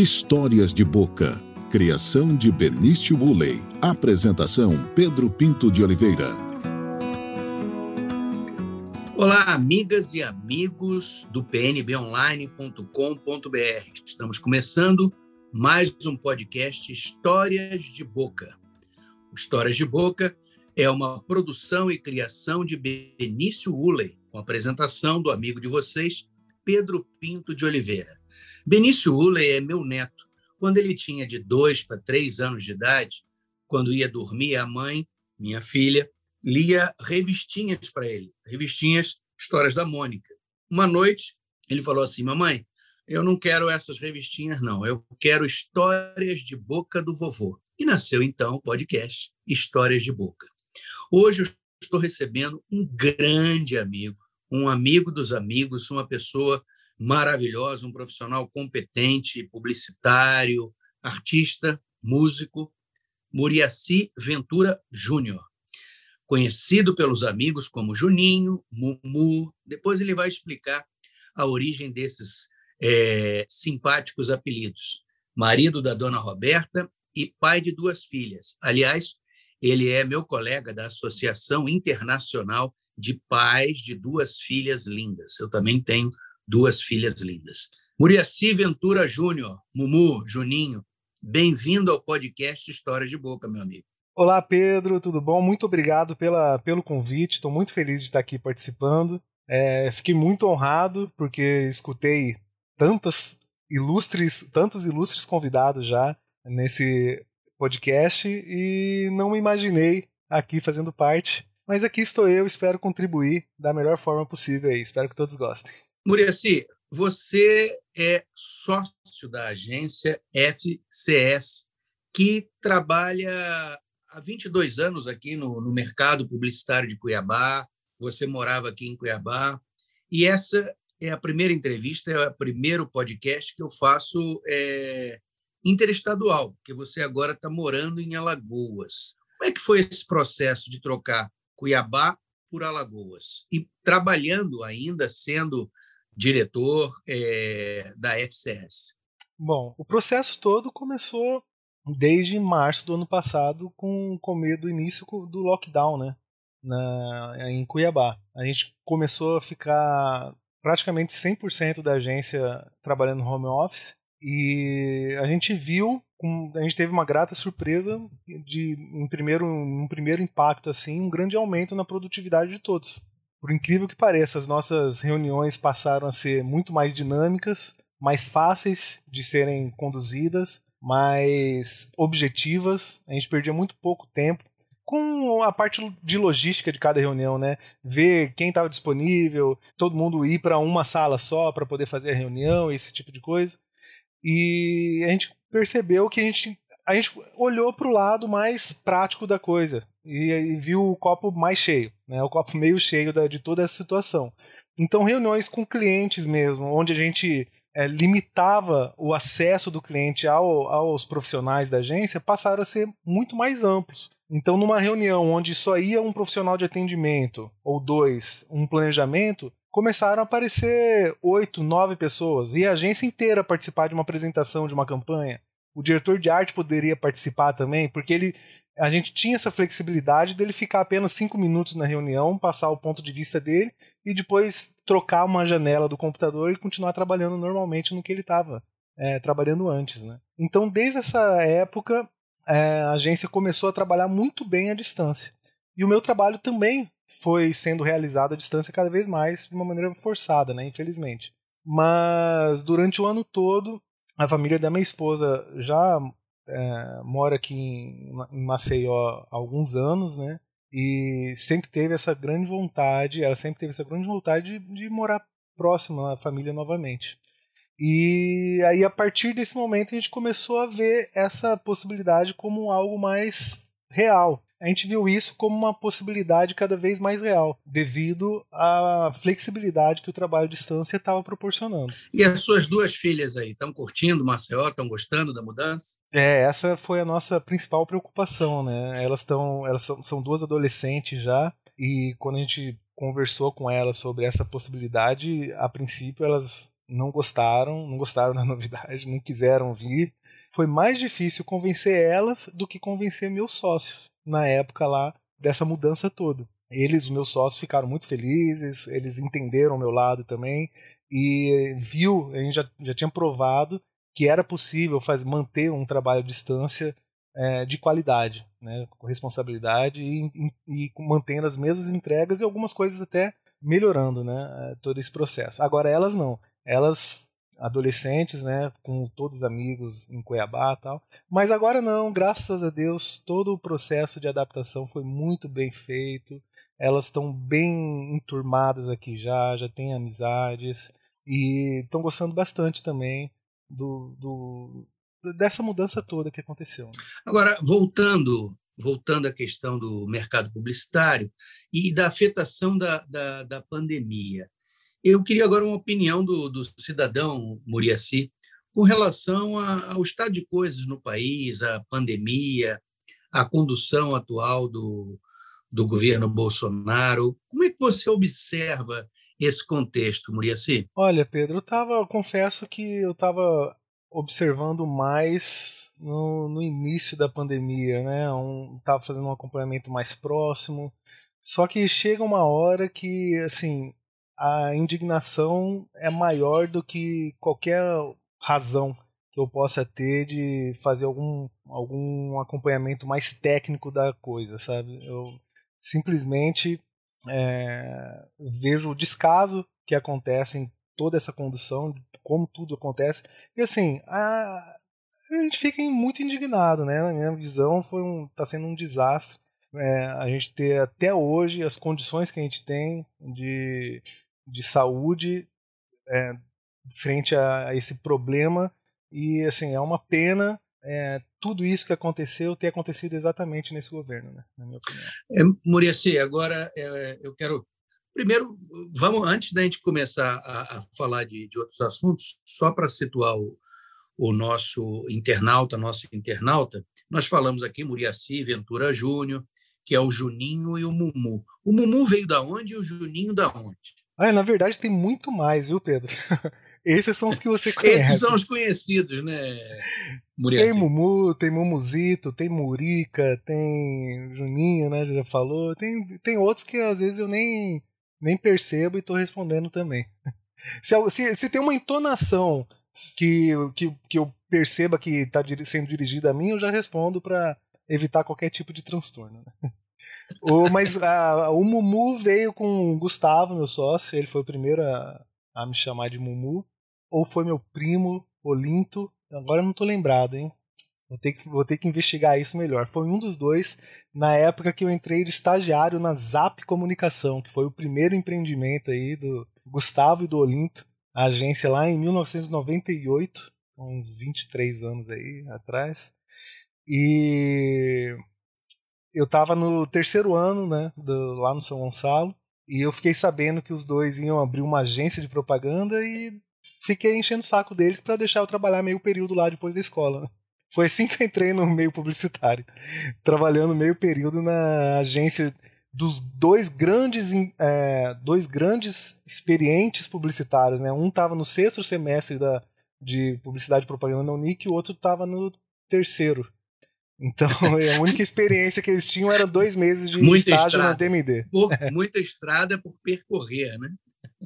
Histórias de Boca. Criação de Benício Woolley. Apresentação Pedro Pinto de Oliveira. Olá, amigas e amigos do pnbonline.com.br. Estamos começando mais um podcast Histórias de Boca. Histórias de Boca é uma produção e criação de Benício Woolley, com apresentação do amigo de vocês, Pedro Pinto de Oliveira. Benício Ulley é meu neto. Quando ele tinha de dois para três anos de idade, quando ia dormir, a mãe, minha filha, lia revistinhas para ele, revistinhas Histórias da Mônica. Uma noite, ele falou assim: Mamãe, eu não quero essas revistinhas, não. Eu quero histórias de boca do vovô. E nasceu então o podcast Histórias de Boca. Hoje eu estou recebendo um grande amigo, um amigo dos amigos, uma pessoa maravilhosa, um profissional competente, publicitário, artista, músico, Muriaci Ventura Júnior, conhecido pelos amigos como Juninho, Mumu. Depois ele vai explicar a origem desses é, simpáticos apelidos. Marido da dona Roberta e pai de duas filhas. Aliás, ele é meu colega da Associação Internacional de Pais de Duas Filhas Lindas. Eu também tenho duas filhas lindas. Muriaci Ventura Júnior, Mumu, Juninho, bem-vindo ao podcast Histórias de Boca, meu amigo. Olá, Pedro, tudo bom? Muito obrigado pela, pelo convite, estou muito feliz de estar aqui participando. É, fiquei muito honrado porque escutei tantas ilustres, tantos ilustres convidados já nesse podcast e não me imaginei aqui fazendo parte. Mas aqui estou eu, espero contribuir da melhor forma possível aí. Espero que todos gostem. Muriaci, você é sócio da agência FCS, que trabalha há 22 anos aqui no, no mercado publicitário de Cuiabá. Você morava aqui em Cuiabá. E essa é a primeira entrevista, é o primeiro podcast que eu faço é, interestadual, porque você agora está morando em Alagoas. Como é que foi esse processo de trocar Cuiabá por Alagoas? E trabalhando ainda, sendo diretor é, da FCS? Bom, o processo todo começou desde março do ano passado com, com medo do início do lockdown, né? Na, em Cuiabá. A gente começou a ficar praticamente 100% da agência trabalhando home office e a gente viu, a gente teve uma grata surpresa de, em primeiro, um primeiro impacto assim, um grande aumento na produtividade de todos. Por incrível que pareça, as nossas reuniões passaram a ser muito mais dinâmicas, mais fáceis de serem conduzidas, mais objetivas. A gente perdia muito pouco tempo com a parte de logística de cada reunião, né? Ver quem estava disponível, todo mundo ir para uma sala só para poder fazer a reunião, esse tipo de coisa. E a gente percebeu que a gente a gente olhou para o lado mais prático da coisa e, e, viu o copo mais cheio, né? o copo meio cheio da, de toda essa situação. Então, reuniões com clientes mesmo, onde a gente é, limitava o acesso do cliente ao, aos profissionais da agência, passaram a ser muito mais amplos. Então, numa reunião onde só ia um profissional de atendimento, ou dois, um planejamento, começaram a aparecer oito, nove pessoas, e a agência inteira participar de uma apresentação de uma campanha o diretor de arte poderia participar também, porque ele a gente tinha essa flexibilidade dele ficar apenas cinco minutos na reunião, passar o ponto de vista dele e depois trocar uma janela do computador e continuar trabalhando normalmente no que ele estava é, trabalhando antes. Né? Então, desde essa época, é, a agência começou a trabalhar muito bem à distância. E o meu trabalho também foi sendo realizado à distância cada vez mais de uma maneira forçada, né, infelizmente. Mas durante o ano todo a família da minha esposa já é, mora aqui em, em Maceió há alguns anos, né? E sempre teve essa grande vontade, ela sempre teve essa grande vontade de, de morar próximo à família novamente. E aí, a partir desse momento, a gente começou a ver essa possibilidade como algo mais real a gente viu isso como uma possibilidade cada vez mais real, devido à flexibilidade que o trabalho à distância estava proporcionando. E as suas duas filhas aí, estão curtindo Maceió, estão gostando da mudança? É, essa foi a nossa principal preocupação, né? Elas estão, elas são, são duas adolescentes já, e quando a gente conversou com elas sobre essa possibilidade, a princípio elas não gostaram, não gostaram da novidade, não quiseram vir. Foi mais difícil convencer elas do que convencer meus sócios na época lá dessa mudança toda. Eles, os meus sócios, ficaram muito felizes, eles entenderam o meu lado também e viu, a gente já, já tinha provado que era possível fazer, manter um trabalho à distância é, de qualidade, né, com responsabilidade e, e, e, mantendo as mesmas entregas e algumas coisas até melhorando né, todo esse processo. Agora elas não, elas adolescentes, né, com todos os amigos em Cuiabá tal. Mas agora não, graças a Deus, todo o processo de adaptação foi muito bem feito. Elas estão bem enturmadas aqui já, já têm amizades e estão gostando bastante também do, do dessa mudança toda que aconteceu. Né? Agora, voltando voltando à questão do mercado publicitário e da afetação da, da, da pandemia. Eu queria agora uma opinião do, do cidadão Muriaci com relação a, ao estado de coisas no país, a pandemia, a condução atual do, do governo Bolsonaro. Como é que você observa esse contexto, Muriaci? Olha, Pedro, eu tava, confesso que eu estava observando mais no, no, início da pandemia, né? Um, tava fazendo um acompanhamento mais próximo. Só que chega uma hora que, assim, a indignação é maior do que qualquer razão que eu possa ter de fazer algum, algum acompanhamento mais técnico da coisa, sabe? Eu simplesmente é, vejo o descaso que acontece em toda essa condução, como tudo acontece, e assim, a, a gente fica muito indignado, né? Na minha visão, foi um, tá sendo um desastre. É, a gente ter até hoje as condições que a gente tem de de saúde é, frente a, a, esse problema e assim é uma pena é, tudo isso que aconteceu ter acontecido exatamente nesse governo, né, na minha opinião. É, Muriaci, agora é, eu quero primeiro vamos antes da gente começar a, a falar de, de, outros assuntos, só para situar o, o nosso internauta, nosso internauta, nós falamos aqui Muriaci Ventura Júnior, que é o Juninho e o Mumu. O Mumu veio da onde e o Juninho da onde? Ah, na verdade tem muito mais, viu, Pedro? Esses são os que você conhece. Esses são os conhecidos, né, Muriaci? Tem Mumu, tem Mumuzito, tem Murica, tem Juninho, né, já falou. Tem, tem outros que às vezes eu nem, nem percebo e estou respondendo também. Se, se, se, tem uma entonação que, que, que eu perceba que está sendo dirigida a mim, eu já respondo para evitar qualquer tipo de transtorno. Né? o, mas a, o Mumu veio com o Gustavo, meu sócio, ele foi o primeiro a, a me chamar de Mumu. Ou foi meu primo, Olinto, agora eu não tô lembrado, hein? Vou ter, que, vou ter que investigar isso melhor. Foi um dos dois na época que eu entrei de estagiário na Zap Comunicação, que foi o primeiro empreendimento aí do Gustavo e do Olinto, a agência lá em 1998, uns 23 anos aí atrás. E eu estava no terceiro ano, né, do, lá no São Gonçalo, e eu fiquei sabendo que os dois iam abrir uma agência de propaganda e fiquei enchendo o saco deles para deixar eu trabalhar meio período lá depois da escola. Foi assim que eu entrei no meio publicitário, trabalhando meio período na agência dos dois grandes, é, dois grandes experientes publicitários. Né? Um estava no sexto semestre da, de publicidade e propaganda na Unic e o outro estava no terceiro. Então, a única experiência que eles tinham era dois meses de muita estágio estrada. na DMD. Por, muita estrada por percorrer, né?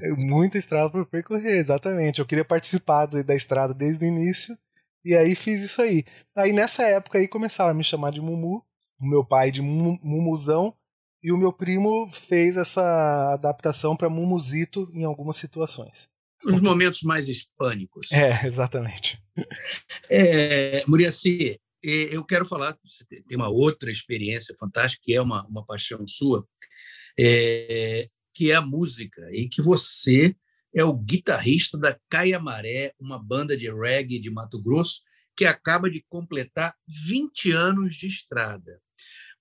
É, muita estrada por percorrer, exatamente. Eu queria participar da estrada desde o início e aí fiz isso aí. Aí nessa época aí começaram a me chamar de Mumu, o meu pai de Mumuzão e o meu primo fez essa adaptação para Mumuzito em algumas situações. Os momentos mais hispânicos. É, exatamente. É, Muriaci, eu quero falar, você tem uma outra experiência fantástica, que é uma, uma paixão sua, é, que é a música, e que você é o guitarrista da Caia Maré, uma banda de reggae de Mato Grosso, que acaba de completar 20 anos de estrada.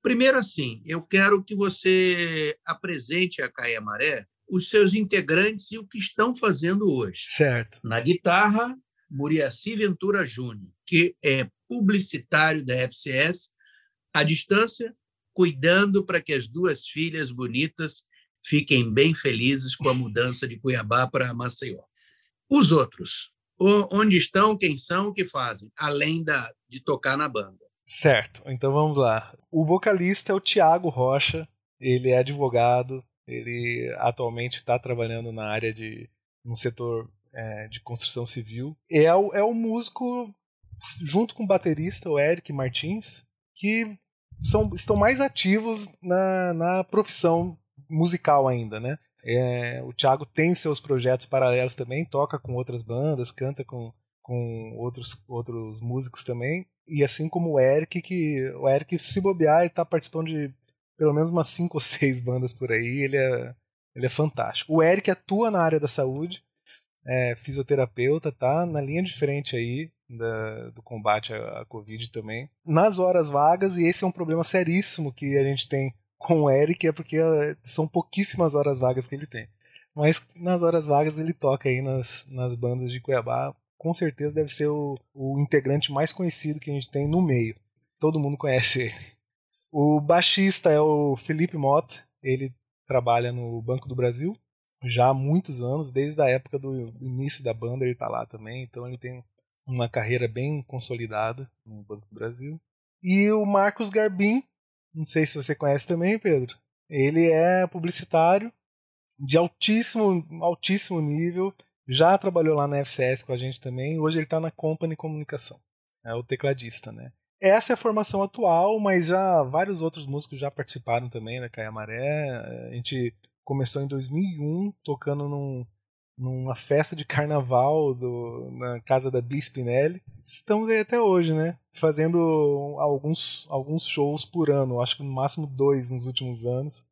Primeiro, assim, eu quero que você apresente a Caia Maré os seus integrantes e o que estão fazendo hoje. Certo. Na guitarra, Muriaci Ventura Júnior, que é publicitário da FCS, à distância, cuidando para que as duas filhas bonitas fiquem bem felizes com a mudança de Cuiabá para Maceió. Os outros, onde estão, quem são, o que fazem, além da, de tocar na banda. Certo, então vamos lá. O vocalista é o Tiago Rocha, ele é advogado, ele atualmente está trabalhando na área de no setor é, de construção civil. É o, é o músico, junto com o baterista, o Eric Martins, que são, estão mais ativos na, na profissão musical ainda, né? É, o Thiago tem seus projetos paralelos também, toca com outras bandas, canta com, com outros, outros músicos também. E assim como o Eric, que o Eric, se bobear, ele tá participando de pelo menos umas cinco ou seis bandas por aí. Ele é, ele é fantástico. O Eric atua na área da saúde, é fisioterapeuta, tá na linha diferente aí da, do combate à, à Covid também. Nas horas vagas, e esse é um problema seríssimo que a gente tem com o Eric é porque eh, são pouquíssimas horas vagas que ele tem. Mas nas horas vagas ele toca aí nas, nas bandas de Cuiabá. Com certeza deve ser o, o integrante mais conhecido que a gente tem no meio. Todo mundo conhece ele. O baixista é o Felipe Mota. Ele trabalha no Banco do Brasil já há muitos anos, desde a época do início da banda ele está lá também. Então ele tem uma carreira bem consolidada no Banco do Brasil. E o Marcos Garbim, não sei se você conhece também, Pedro. Ele é publicitário de altíssimo, altíssimo nível. Já trabalhou lá na FCS com a gente também. Hoje ele está na Company Comunicação. É o tecladista, né? Essa é a formação atual, mas já vários outros músicos já participaram também da Caia Maré. A gente começou em 2001 tocando num, numa festa de carnaval do, na casa da Bia Spinelli. Estamos aí até hoje, né? Fazendo alguns, alguns shows por ano, acho que no máximo dois nos últimos anos,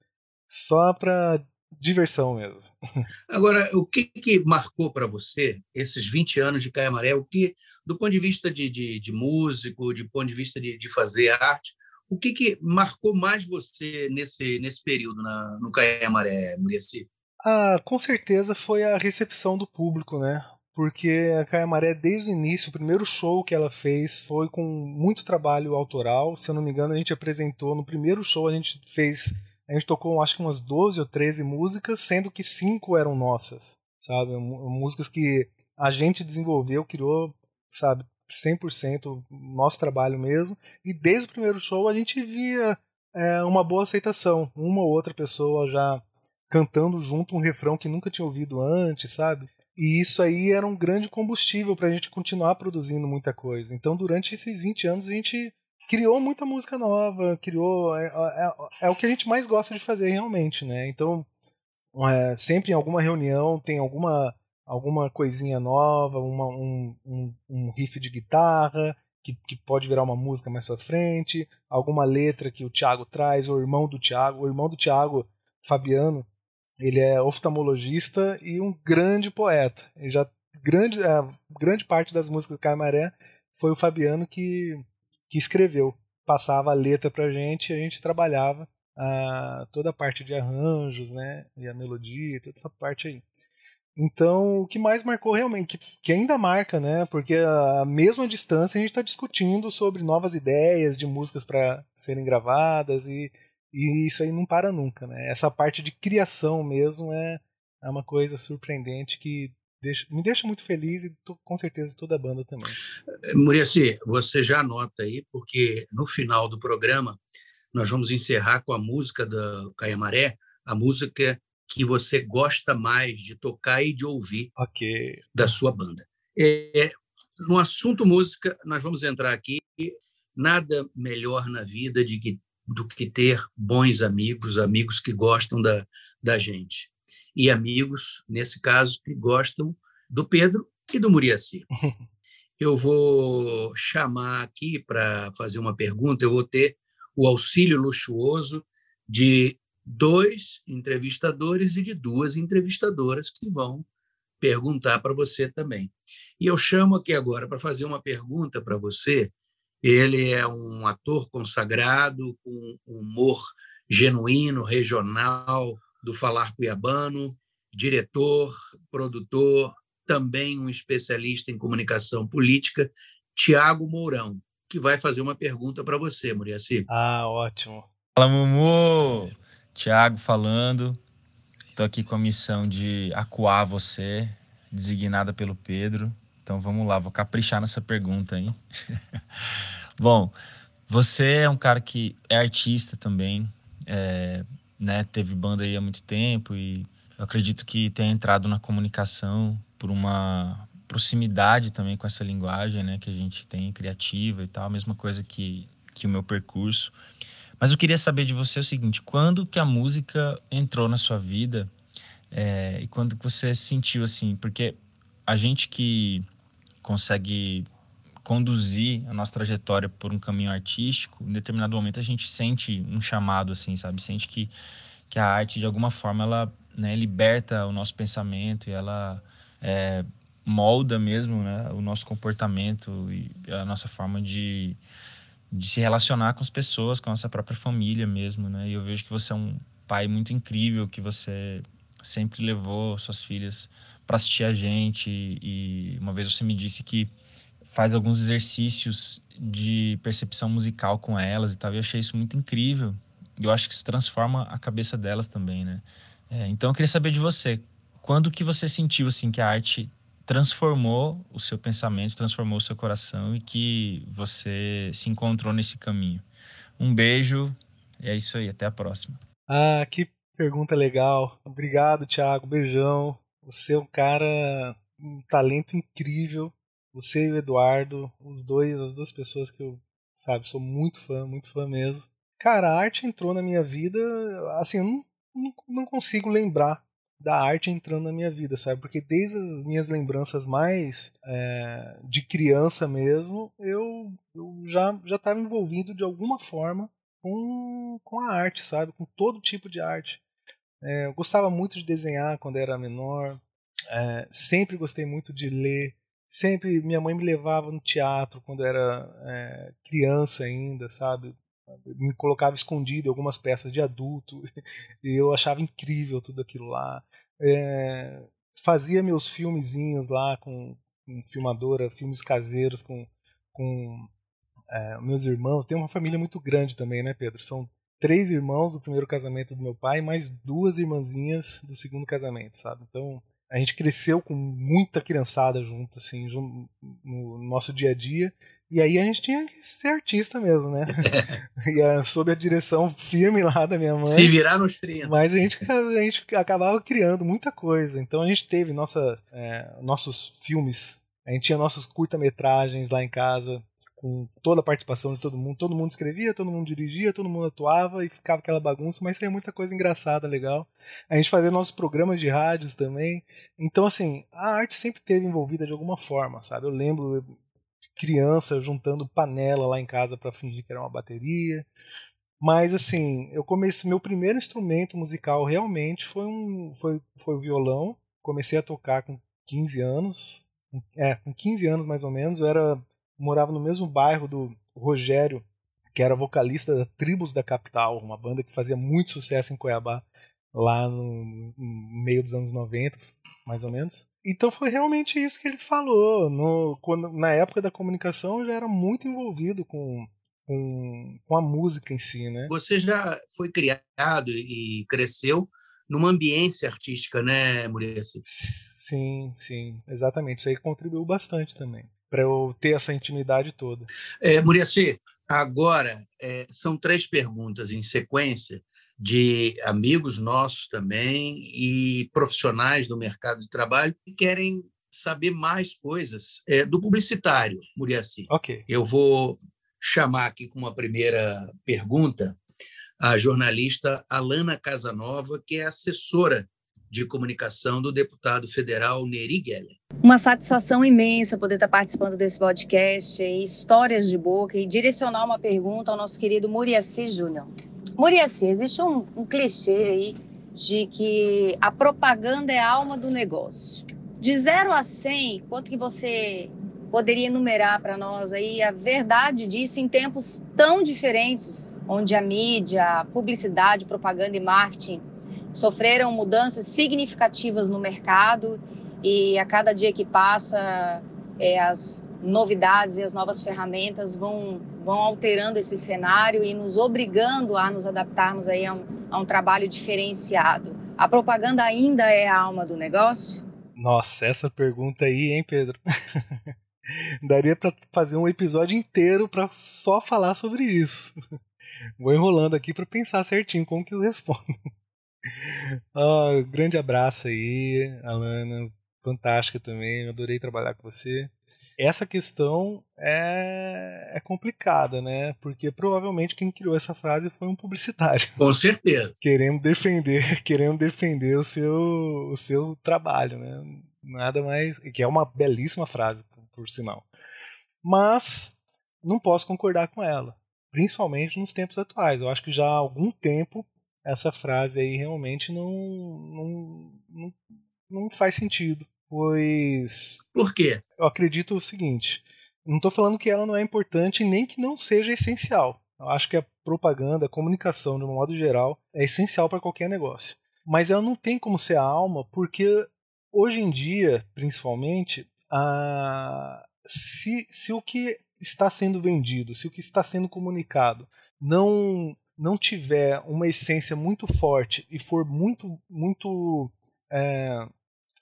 só para diversão mesmo. Agora, o que, que marcou para você esses 20 anos de Caia Maré? O que, do ponto de vista de, de, de músico, de ponto de vista de, de fazer arte, o que, que marcou mais você nesse, nesse período na, no Caia Maré, Muriaci? Ah, com certeza foi a recepção do público, né? Porque a Caia Maré, desde o início, o primeiro show que ela fez foi com muito trabalho autoral. Se eu não me engano, a gente apresentou no primeiro show, a gente fez. A gente tocou acho que umas 12 ou 13 músicas, sendo que cinco eram nossas, sabe? Músicas que a gente desenvolveu, criou, sabe? 100% nosso trabalho mesmo. E desde o primeiro show a gente via é, uma boa aceitação. Uma ou outra pessoa já cantando junto um refrão que nunca tinha ouvido antes, sabe? E isso aí era um grande combustível para a gente continuar produzindo muita coisa. Então, durante esses 20 anos, a gente criou muita música nova, criou. É, é, é, é o que a gente mais gosta de fazer realmente, né? Então, é, sempre em alguma reunião tem alguma, alguma coisinha nova, uma, um, um, um riff de guitarra. Que, que, pode virar uma música mais para frente, alguma letra que o Thiago traz, o irmão do Thiago, o irmão do Thiago, Fabiano, ele é oftalmologista e um grande poeta. Ele já grande, a grande parte das músicas do Caimaré foi o Fabiano que, que escreveu. Passava a letra pra gente e a gente trabalhava a, toda a parte de arranjos, né? E a melodia, toda essa parte aí. Então, o que mais marcou realmente, que, que ainda marca, né? Porque a mesma distância a gente está discutindo sobre novas ideias de músicas para serem gravadas e e isso aí não para nunca, né? Essa parte de criação mesmo é, é uma coisa surpreendente que deixa, me deixa muito feliz e tô, com certeza toda a banda também. Muriaci, você já anota aí, porque no final do programa nós vamos encerrar com a música da Caia Maré, a música que você gosta mais de tocar e de ouvir okay. da sua banda. É, no assunto música, nós vamos entrar aqui. Nada melhor na vida de que do que ter bons amigos, amigos que gostam da, da gente. E amigos, nesse caso, que gostam do Pedro e do Muriaci. Eu vou chamar aqui para fazer uma pergunta, eu vou ter o auxílio luxuoso de dois entrevistadores e de duas entrevistadoras que vão perguntar para você também. E eu chamo aqui agora para fazer uma pergunta para você ele é um ator consagrado, com humor genuíno, regional, do falar cuiabano, diretor, produtor, também um especialista em comunicação política, Tiago Mourão, que vai fazer uma pergunta para você, Muriaci. Ah, ótimo. Fala, Mumu! Tiago falando. Estou aqui com a missão de acuar você designada pelo Pedro. Então vamos lá, vou caprichar nessa pergunta, hein? Bom, você é um cara que é artista também, é, né? Teve banda aí há muito tempo e eu acredito que tenha entrado na comunicação por uma proximidade também com essa linguagem, né? Que a gente tem criativa e tal, a mesma coisa que, que o meu percurso. Mas eu queria saber de você o seguinte: quando que a música entrou na sua vida é, e quando que você sentiu assim? Porque a gente que consegue conduzir a nossa trajetória por um caminho artístico, em determinado momento a gente sente um chamado assim, sabe? Sente que que a arte de alguma forma ela né, liberta o nosso pensamento e ela é, molda mesmo né, o nosso comportamento e a nossa forma de de se relacionar com as pessoas, com a nossa própria família mesmo, né? E eu vejo que você é um pai muito incrível, que você sempre levou suas filhas para assistir a gente e uma vez você me disse que faz alguns exercícios de percepção musical com elas e tal. E eu achei isso muito incrível. Eu acho que isso transforma a cabeça delas também, né? É, então eu queria saber de você, quando que você sentiu assim que a arte transformou o seu pensamento, transformou o seu coração e que você se encontrou nesse caminho. Um beijo, e é isso aí, até a próxima. Ah, que pergunta legal. Obrigado, Thiago, beijão. Você é um cara, um talento incrível. Você e o Eduardo, os dois, as duas pessoas que eu, sabe, sou muito fã, muito fã mesmo. Cara, a arte entrou na minha vida, assim, eu não, não, não consigo lembrar da arte entrando na minha vida, sabe? Porque desde as minhas lembranças mais é, de criança mesmo, eu, eu já já estava envolvido de alguma forma com, com a arte, sabe? Com todo tipo de arte. É, eu gostava muito de desenhar quando era menor, é, sempre gostei muito de ler. Sempre minha mãe me levava no teatro quando era é, criança ainda, sabe? me colocava escondido em algumas peças de adulto e eu achava incrível tudo aquilo lá. É, fazia meus filmezinhos lá com, com filmadora, filmes caseiros com, com é, meus irmãos. Tem uma família muito grande também, né, Pedro? São três irmãos do primeiro casamento do meu pai, mais duas irmãzinhas do segundo casamento, sabe? Então a gente cresceu com muita criançada junto, assim, no nosso dia a dia. E aí a gente tinha que ser artista mesmo, né? e a, sob a direção firme lá da minha mãe. Se virar nos 30. Mas a gente, a gente acabava criando muita coisa. Então a gente teve nossa, é, nossos filmes, a gente tinha nossos curta-metragens lá em casa, com toda a participação de todo mundo. Todo mundo escrevia, todo mundo dirigia, todo mundo atuava e ficava aquela bagunça, mas tem muita coisa engraçada, legal. A gente fazia nossos programas de rádios também. Então, assim, a arte sempre teve envolvida de alguma forma, sabe? Eu lembro criança juntando panela lá em casa para fingir que era uma bateria. Mas assim, eu comecei meu primeiro instrumento musical realmente foi um foi foi o violão. Comecei a tocar com 15 anos. É, com 15 anos mais ou menos, eu era morava no mesmo bairro do Rogério, que era vocalista da Tribos da Capital, uma banda que fazia muito sucesso em Cuiabá lá no, no meio dos anos 90, mais ou menos. Então foi realmente isso que ele falou. No, quando, na época da comunicação eu já era muito envolvido com, com, com a música em si, né? Você já foi criado e cresceu numa ambiência artística, né, Murici? Sim, sim, exatamente. Isso aí contribuiu bastante também para eu ter essa intimidade toda. É, Murici, agora é, são três perguntas em sequência de amigos nossos também e profissionais do mercado de trabalho que querem saber mais coisas é, do publicitário, Muriaci. Ok. Eu vou chamar aqui com uma primeira pergunta a jornalista Alana Casanova, que é assessora de comunicação do deputado federal Neri Geller. Uma satisfação imensa poder estar participando desse podcast, Histórias de Boca, e direcionar uma pergunta ao nosso querido Muriaci Júnior. Muriaci, existe um, um clichê aí de que a propaganda é a alma do negócio. De 0 a 100, quanto que você poderia enumerar para nós aí a verdade disso em tempos tão diferentes, onde a mídia, a publicidade, propaganda e marketing sofreram mudanças significativas no mercado e a cada dia que passa é, as novidades e as novas ferramentas vão, vão alterando esse cenário e nos obrigando a nos adaptarmos aí a um, a um trabalho diferenciado. A propaganda ainda é a alma do negócio? Nossa, essa pergunta aí, hein, Pedro? Daria para fazer um episódio inteiro para só falar sobre isso. Vou enrolando aqui para pensar certinho como que eu respondo. Oh, grande abraço aí, Alana. Fantástica também, adorei trabalhar com você. Essa questão é, é complicada, né? Porque provavelmente quem criou essa frase foi um publicitário. Com certeza. Querendo defender, querendo defender o seu, o seu trabalho, né? Nada mais. Que é uma belíssima frase, por, por sinal. Mas não posso concordar com ela. Principalmente nos tempos atuais. Eu acho que já há algum tempo essa frase aí realmente não, não, não, não faz sentido. Pois. Por quê? Eu acredito o seguinte: não estou falando que ela não é importante nem que não seja essencial. Eu acho que a propaganda, a comunicação, de um modo geral, é essencial para qualquer negócio. Mas ela não tem como ser a alma, porque hoje em dia, principalmente, a... se, se o que está sendo vendido, se o que está sendo comunicado não não tiver uma essência muito forte e for muito muito é,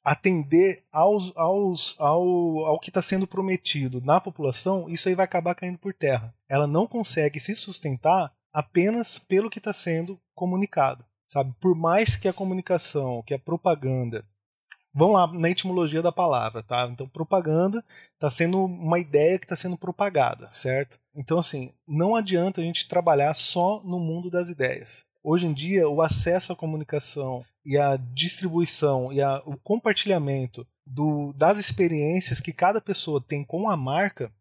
atender aos, aos, ao, ao que está sendo prometido na população, isso aí vai acabar caindo por terra. Ela não consegue se sustentar apenas pelo que está sendo comunicado. Sabe? Por mais que a comunicação, que a propaganda Vamos lá na etimologia da palavra, tá? Então, propaganda está sendo uma ideia que está sendo propagada, certo? Então, assim, não adianta a gente trabalhar só no mundo das ideias. Hoje em dia, o acesso à comunicação e a distribuição e a, o compartilhamento do, das experiências que cada pessoa tem com a marca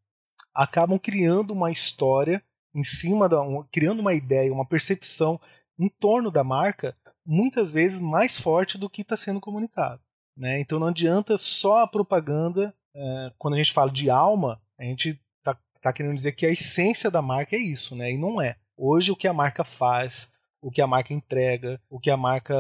acabam criando uma história em cima da, um, criando uma ideia, uma percepção em torno da marca, muitas vezes mais forte do que está sendo comunicado. Né? Então não adianta só a propaganda. É, quando a gente fala de alma, a gente está tá querendo dizer que a essência da marca é isso, né? E não é. Hoje o que a marca faz, o que a marca entrega, o que a marca,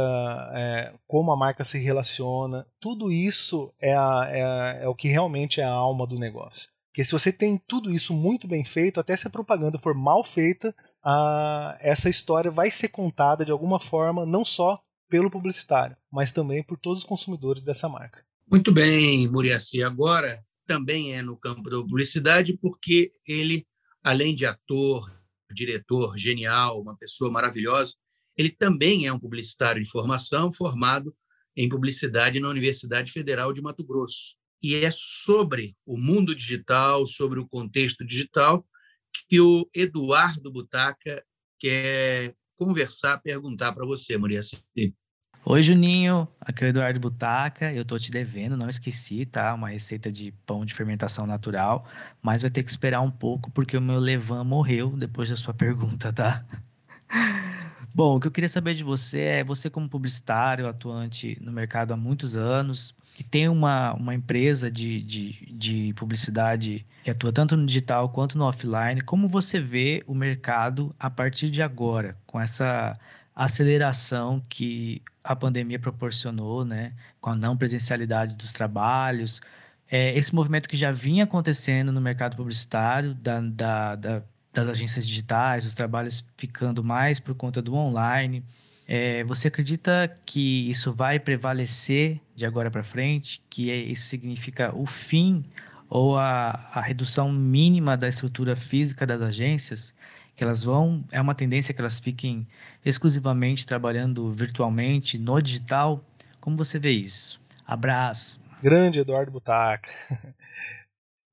é, como a marca se relaciona, tudo isso é, a, é, é, o que realmente é a alma do negócio. Porque se você tem tudo isso muito bem feito, até se a propaganda for mal feita, a, essa história vai ser contada de alguma forma, não só pelo publicitário, mas também por todos os consumidores dessa marca. Muito bem, Muriaci. Agora também é no campo da publicidade, porque ele, além de ator, diretor genial, uma pessoa maravilhosa, ele também é um publicitário de formação, formado em publicidade na Universidade Federal de Mato Grosso. E é sobre o mundo digital, sobre o contexto digital, que o Eduardo Butaca quer conversar, perguntar para você, Muriaci. Oi, Juninho. Aqui é o Eduardo Butaca. Eu tô te devendo, não esqueci, tá? Uma receita de pão de fermentação natural, mas vai ter que esperar um pouco porque o meu levan morreu depois da sua pergunta, tá? Bom, o que eu queria saber de você é você como publicitário, atuante no mercado há muitos anos, que tem uma, uma empresa de, de, de publicidade que atua tanto no digital quanto no offline, como você vê o mercado a partir de agora, com essa aceleração que a pandemia proporcionou, né, com a não presencialidade dos trabalhos, é, esse movimento que já vinha acontecendo no mercado publicitário, da, da, da, das agências digitais, os trabalhos ficando mais por conta do online, é, você acredita que isso vai prevalecer de agora para frente? Que é, isso significa o fim ou a, a redução mínima da estrutura física das agências? Que elas vão, é uma tendência que elas fiquem exclusivamente trabalhando virtualmente, no digital? Como você vê isso? Abraço. Grande Eduardo Butaca.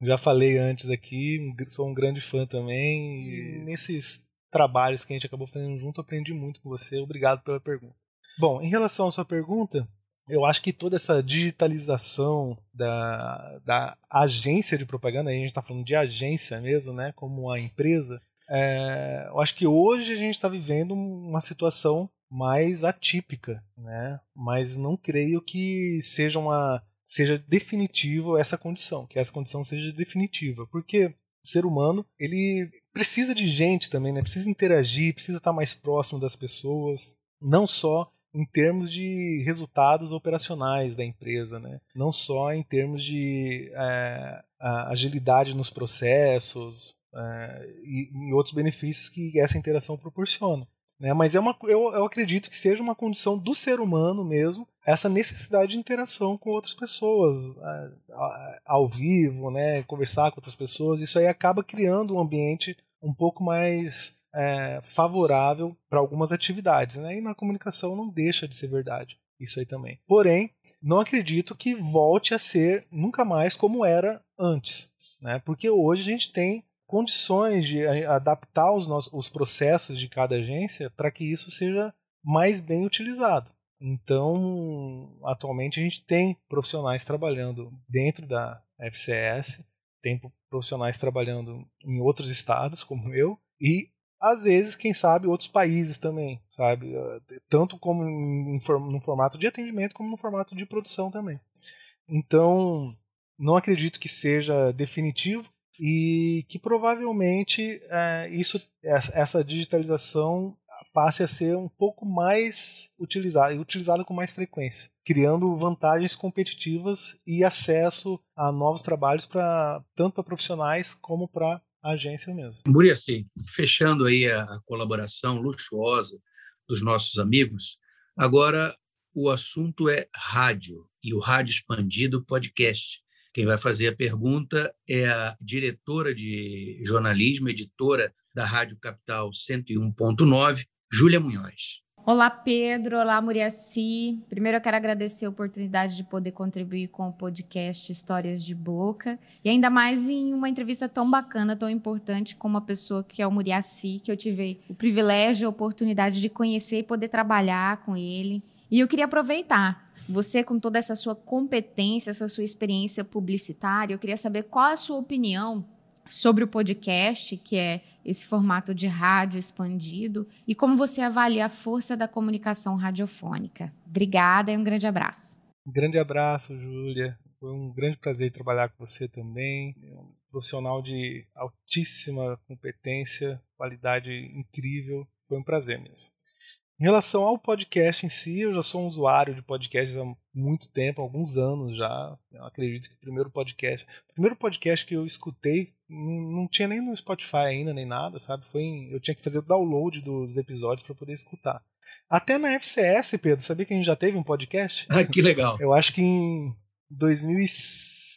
Já falei antes aqui, sou um grande fã também. E nesses trabalhos que a gente acabou fazendo junto, aprendi muito com você. Obrigado pela pergunta. Bom, em relação à sua pergunta, eu acho que toda essa digitalização da, da agência de propaganda, a gente está falando de agência mesmo, né, como uma empresa, é, eu acho que hoje a gente está vivendo uma situação mais atípica, né? Mas não creio que seja uma seja definitiva essa condição, que essa condição seja definitiva, porque o ser humano, ele precisa de gente também, né? Precisa interagir, precisa estar mais próximo das pessoas, não só em termos de resultados operacionais da empresa, né? Não só em termos de é, agilidade nos processos é, e, e outros benefícios que essa interação proporciona. Né? Mas é uma, eu, eu acredito que seja uma condição do ser humano mesmo, essa necessidade de interação com outras pessoas, ao vivo, né? conversar com outras pessoas. Isso aí acaba criando um ambiente um pouco mais é, favorável para algumas atividades. Né? E na comunicação não deixa de ser verdade isso aí também. Porém, não acredito que volte a ser nunca mais como era antes. Né? Porque hoje a gente tem condições de adaptar os, nossos, os processos de cada agência para que isso seja mais bem utilizado. Então, atualmente a gente tem profissionais trabalhando dentro da FCS, tem profissionais trabalhando em outros estados, como eu, e às vezes, quem sabe, outros países também, sabe? Tanto como no formato de atendimento, como no formato de produção também. Então, não acredito que seja definitivo, e que provavelmente é, isso, essa digitalização passe a ser um pouco mais utilizada e utilizada com mais frequência, criando vantagens competitivas e acesso a novos trabalhos para tanto para profissionais como para a agência mesmo. Muriaci, fechando aí a colaboração luxuosa dos nossos amigos, agora o assunto é rádio e o Rádio Expandido Podcast. Quem vai fazer a pergunta é a diretora de jornalismo, editora da Rádio Capital 101.9, Júlia Munhoz. Olá, Pedro. Olá, Muriaci. Primeiro, eu quero agradecer a oportunidade de poder contribuir com o podcast Histórias de Boca. E ainda mais em uma entrevista tão bacana, tão importante, com uma pessoa que é o Muriaci, que eu tive o privilégio, a oportunidade de conhecer e poder trabalhar com ele. E eu queria aproveitar você, com toda essa sua competência, essa sua experiência publicitária, eu queria saber qual é a sua opinião sobre o podcast, que é esse formato de rádio expandido, e como você avalia a força da comunicação radiofônica. Obrigada e um grande abraço. Um grande abraço, Júlia. Foi um grande prazer trabalhar com você também. É um profissional de altíssima competência, qualidade incrível. Foi um prazer mesmo. Em relação ao podcast em si, eu já sou um usuário de podcasts há muito tempo, alguns anos já. Eu acredito que o primeiro podcast, o primeiro podcast que eu escutei não tinha nem no Spotify ainda nem nada, sabe? Foi em, eu tinha que fazer o download dos episódios para poder escutar. Até na FCS, Pedro, sabia que a gente já teve um podcast? Ah, que legal. Eu acho que em 2000,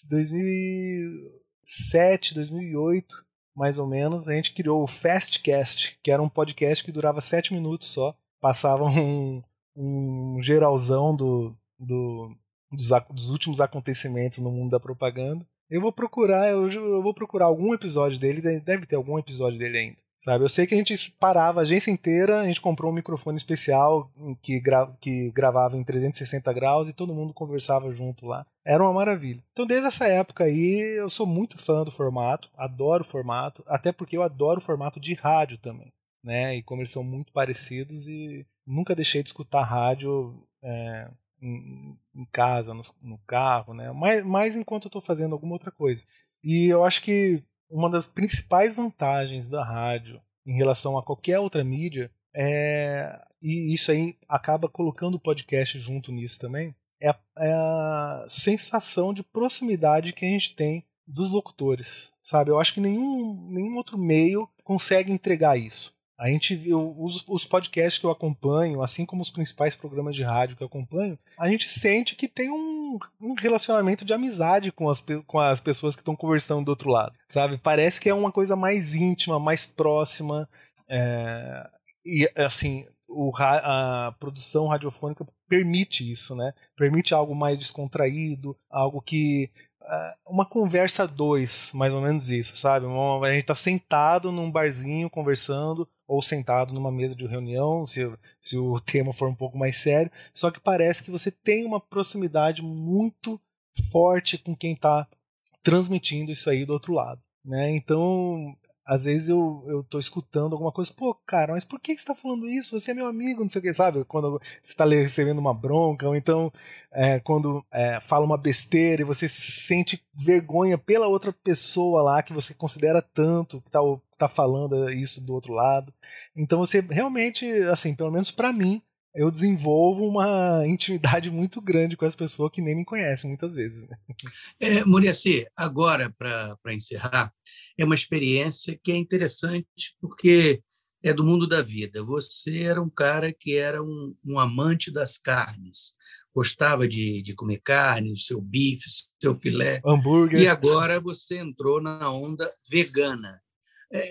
2007, 2008, mais ou menos, a gente criou o Fastcast, que era um podcast que durava sete minutos só passava um, um geralzão do, do, dos, dos, últimos acontecimentos no mundo da propaganda. Eu vou procurar, eu, eu, vou procurar algum episódio dele, deve ter algum episódio dele ainda. Sabe, eu sei que a gente parava a agência inteira, a gente comprou um microfone especial que, gra que gravava em 360 graus e todo mundo conversava junto lá. Era uma maravilha. Então, desde essa época aí, eu sou muito fã do formato, adoro o formato, até porque eu adoro o formato de rádio também né? E como eles são muito parecidos e nunca deixei de escutar rádio é, em, em, casa, no, no, carro, né? Mais, mais enquanto eu estou fazendo alguma outra coisa. E eu acho que uma das principais vantagens da rádio em relação a qualquer outra mídia é e isso aí acaba colocando o podcast junto nisso também é a, é a sensação de proximidade que a gente tem dos locutores, sabe? Eu acho que nenhum, nenhum outro meio consegue entregar isso. A gente viu os, os podcasts que eu acompanho, assim como os principais programas de rádio que eu acompanho, a gente sente que tem um, um relacionamento de amizade com as, com as pessoas que estão conversando do outro lado, sabe? Parece que é uma coisa mais íntima, mais próxima. É, e assim, o, a produção radiofônica permite isso, né? Permite algo mais descontraído, algo que uma conversa dois, mais ou menos isso, sabe? A gente tá sentado num barzinho conversando, ou sentado numa mesa de reunião, se, se o tema for um pouco mais sério, só que parece que você tem uma proximidade muito forte com quem está transmitindo isso aí do outro lado. Né? Então, às vezes eu, eu tô escutando alguma coisa, pô, cara, mas por que você tá falando isso? Você é meu amigo, não sei o que, sabe? Quando você tá recebendo uma bronca, ou então é, quando é, fala uma besteira e você sente vergonha pela outra pessoa lá que você considera tanto, que tá, tá falando isso do outro lado. Então você realmente, assim, pelo menos para mim, eu desenvolvo uma intimidade muito grande com as pessoas que nem me conhecem muitas vezes. Né? É, Muriaci, agora, para encerrar, é uma experiência que é interessante porque é do mundo da vida. Você era um cara que era um, um amante das carnes. Gostava de, de comer carne, o seu bife, seu filé. Hambúrguer. E agora você entrou na onda vegana. É,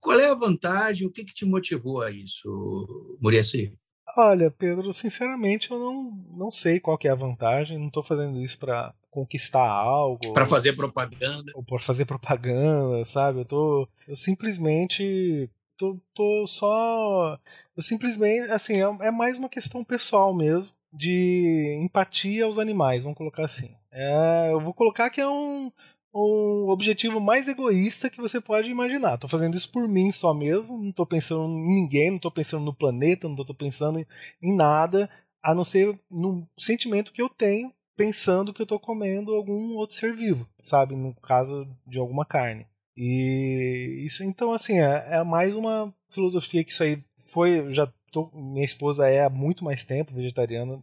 qual é a vantagem? O que, que te motivou a isso, Muriaci? Olha, Pedro, sinceramente eu não, não sei qual que é a vantagem. Não estou fazendo isso para conquistar algo. Para fazer propaganda. Ou por fazer propaganda, sabe? Eu tô. Eu simplesmente. Tô, tô só. Eu simplesmente. Assim, é, é mais uma questão pessoal mesmo. De empatia aos animais, vamos colocar assim. É, eu vou colocar que é um, o objetivo mais egoísta que você pode imaginar. Tô fazendo isso por mim só mesmo, não tô pensando em ninguém, não tô pensando no planeta, não tô pensando em, nada, a não ser no sentimento que eu tenho pensando que eu tô comendo algum outro ser vivo, sabe? No caso de alguma carne. E isso, então, assim, é, é mais uma filosofia que isso aí foi. Já tô, minha esposa é há muito mais tempo vegetariana,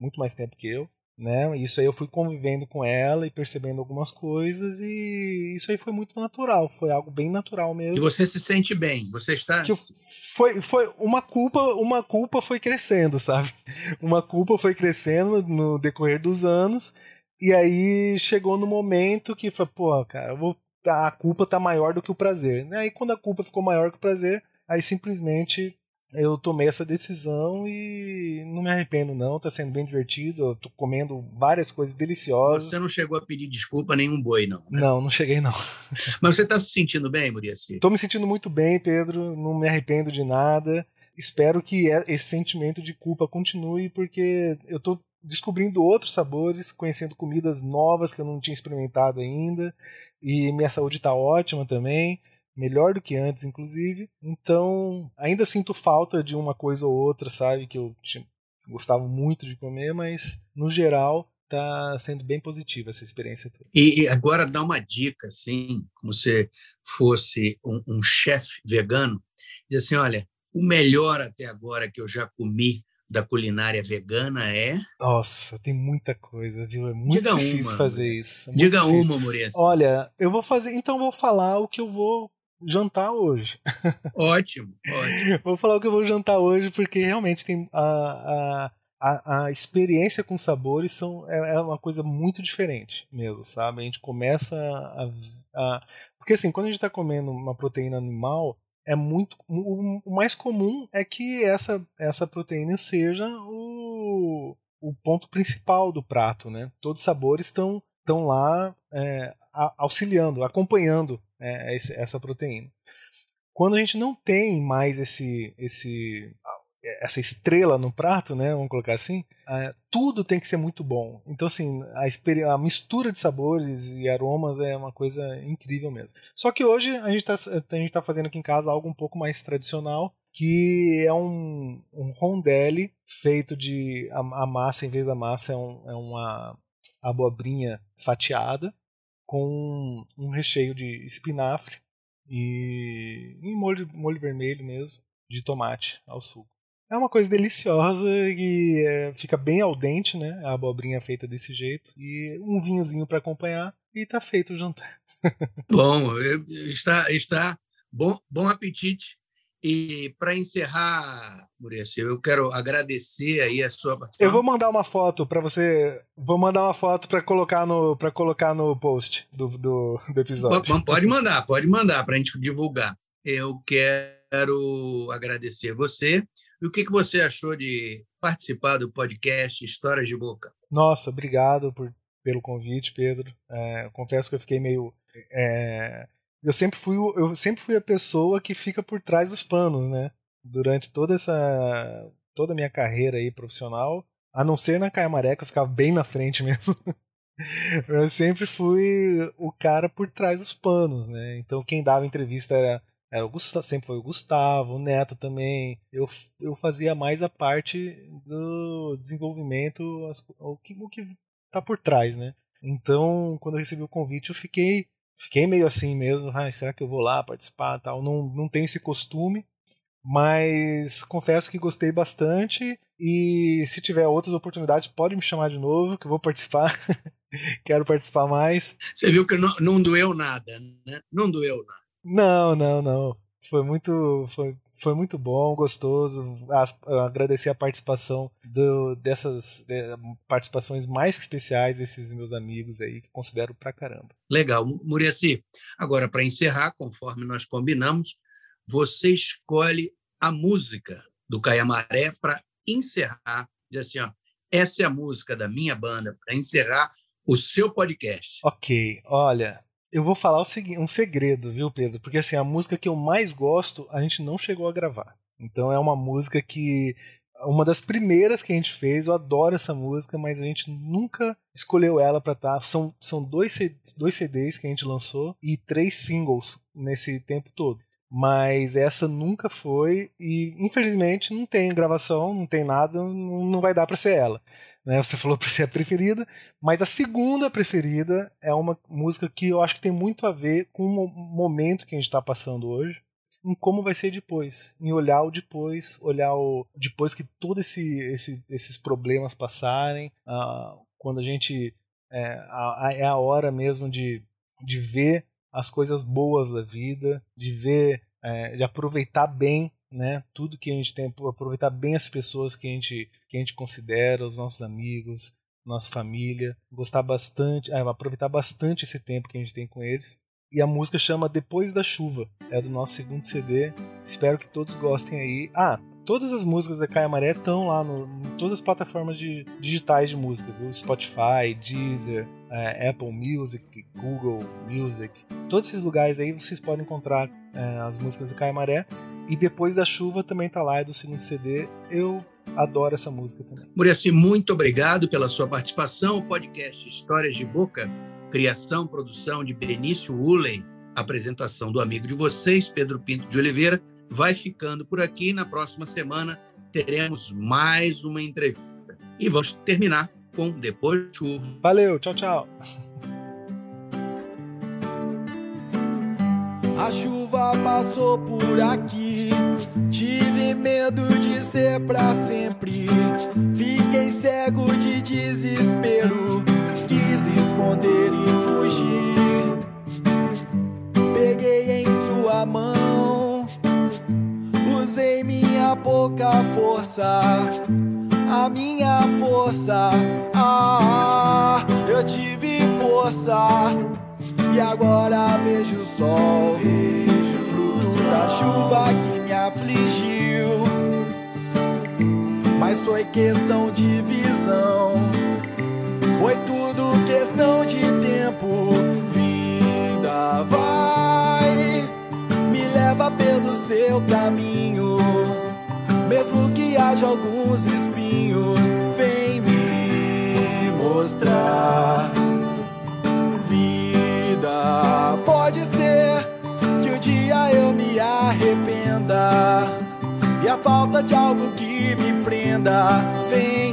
muito mais tempo que eu né? Isso aí eu fui convivendo com ela e percebendo algumas coisas e isso aí foi muito natural, foi algo bem natural mesmo. E você se sente bem, você está que foi foi uma culpa, uma culpa foi crescendo, sabe? Uma culpa foi crescendo no decorrer dos anos e aí chegou no momento que foi, pô, cara, vou, a culpa tá maior do que o prazer. Aí quando a culpa ficou maior que o prazer, aí simplesmente eu tomei essa decisão e não me arrependo não, tá sendo bem divertido, eu tô comendo várias coisas deliciosas. Você não chegou a pedir desculpa nenhum boi não? Né? Não, não cheguei não. Mas você tá se sentindo bem, Muriaci? Tô me sentindo muito bem, Pedro, não me arrependo de nada. Espero que esse sentimento de culpa continue porque eu tô descobrindo outros sabores, conhecendo comidas novas que eu não tinha experimentado ainda e minha saúde tá ótima também melhor do que antes, inclusive. Então, ainda sinto falta de uma coisa ou outra, sabe? Que eu gostava muito de comer, mas no geral tá sendo bem positiva essa experiência toda. E, agora dá uma dica, assim, como se fosse um, um chefe vegano, diz assim, olha, o melhor até agora que eu já comi da culinária vegana é? Nossa, tem muita coisa, viu? É muito Diga difícil uma, fazer isso. É Diga difícil. uma, Maurício. Olha, eu vou fazer, então vou falar o que eu vou jantar hoje. Ótimo, ótimo. Vou falar o que eu vou jantar hoje, porque realmente tem a, a, a, experiência com sabores são, é, é, uma coisa muito diferente mesmo, sabe? A gente começa a. a porque assim, quando a gente está comendo uma proteína animal, é muito. O, o, mais comum é que essa, essa proteína seja o, o ponto principal do prato, né? Todos os sabores estão estão lá é, auxiliando, acompanhando é, essa proteína. Quando a gente não tem mais esse, esse, essa estrela no prato, né, vamos colocar assim, é, tudo tem que ser muito bom. Então, assim, a, a, mistura de sabores e aromas é uma coisa incrível mesmo. Só que hoje a gente está tá fazendo aqui em casa algo um pouco mais tradicional, que é um, um rondelli feito de. A, a massa, em vez da massa, é, um, é uma abobrinha fatiada com um recheio de espinafre e, e molho, molho vermelho mesmo, de tomate ao suco. É uma coisa deliciosa e é, fica bem al dente, né? A abobrinha feita desse jeito. E um vinhozinho para acompanhar e tá feito o jantar. Bom, está, está bom, bom apetite. E para encerrar, Maurício, eu quero agradecer aí a sua participação. Eu vou mandar uma foto para você. Vou mandar uma foto para colocar no para colocar no post do, do, do episódio. Pode mandar, pode mandar para a gente divulgar. Eu quero agradecer você. E o que, que você achou de participar do podcast Histórias de Boca? Nossa, obrigado por, pelo convite, Pedro. É, confesso que eu fiquei meio é, eu sempre fui eu sempre fui a pessoa que fica por trás dos panos, né? Durante toda essa toda a minha carreira aí profissional, a não ser na Caiamaré que eu ficava bem na frente mesmo. eu sempre fui o cara por trás dos panos, né? Então quem dava entrevista era era o Gustavo, sempre foi o Gustavo, o Neto também. Eu, eu fazia mais a parte do desenvolvimento, as, o, que, o que tá por trás, né? Então, quando eu recebi o convite, eu fiquei fiquei meio assim mesmo, ah, será que eu vou lá participar tal? Não, não tenho esse costume, mas confesso que gostei bastante e se tiver outras oportunidades pode me chamar de novo que eu vou participar. Quero participar mais. Você viu que não, não doeu nada, né? Não doeu nada. Não, não, não. Foi muito, foi, Foi muito bom, gostoso. As, agradecer a participação do, dessas de, participações mais especiais desses meus amigos aí, que considero pra caramba. Legal. Muriaci, agora para encerrar, conforme nós combinamos, você escolhe a música do Caiamaré para encerrar, dizer assim, ó, essa é a música da minha banda para encerrar o seu podcast. Ok, olha, eu vou falar um segredo, viu, Pedro? Porque assim, a música que eu mais gosto, a gente não chegou a gravar. Então é uma música que uma das primeiras que a gente fez, eu adoro essa música, mas a gente nunca escolheu ela para estar. Tá. São, são dois, dois CDs que a gente lançou e três singles nesse tempo todo. Mas essa nunca foi e infelizmente não tem gravação, não tem nada, não vai dar para ser ela. Né? Você falou para ser a preferida, mas a segunda preferida é uma música que eu acho que tem muito a ver com o momento que a gente está passando hoje, em como vai ser depois, em olhar o depois, olhar o depois que todos esse, esse, esses problemas passarem, uh, quando a gente é a, é a hora mesmo de, de ver as coisas boas da vida, de ver, é, de aproveitar bem né? Tudo que a gente tem, aproveitar bem as pessoas que a gente, que a gente considera, os nossos amigos, nossa família, gostar bastante, é, aproveitar bastante esse tempo que a gente tem com eles. E a música chama Depois da Chuva, é do nosso segundo CD. Espero que todos gostem aí. Ah, todas as músicas da Caia Maré estão lá no, em todas as plataformas de, digitais de música, viu? Spotify, Deezer, é, Apple Music, Google Music. Todos esses lugares aí vocês podem encontrar é, as músicas da Caia Maré. E Depois da Chuva também tá lá, é do segundo CD. Eu adoro essa música também. Muriaci, muito obrigado pela sua participação. O podcast Histórias de Boca, criação, produção de Benício Uley, apresentação do amigo de vocês, Pedro Pinto de Oliveira vai ficando por aqui. Na próxima semana teremos mais uma entrevista. E vamos terminar com Depois de Chuva. Valeu, tchau, tchau. A chuva passou por aqui. Tive medo de ser pra sempre. Fiquei cego de desespero. Quis esconder e fugir. Peguei em sua mão usei minha pouca força, a minha força. Ah, eu tive força e agora vejo o sol, fruto da chuva que me afligiu. Mas foi questão de visão, foi tudo questão de tempo. Vida vai leva pelo seu caminho. Mesmo que haja alguns espinhos, vem me mostrar. Pode ser que um dia eu me arrependa. E a falta de algo que me prenda venha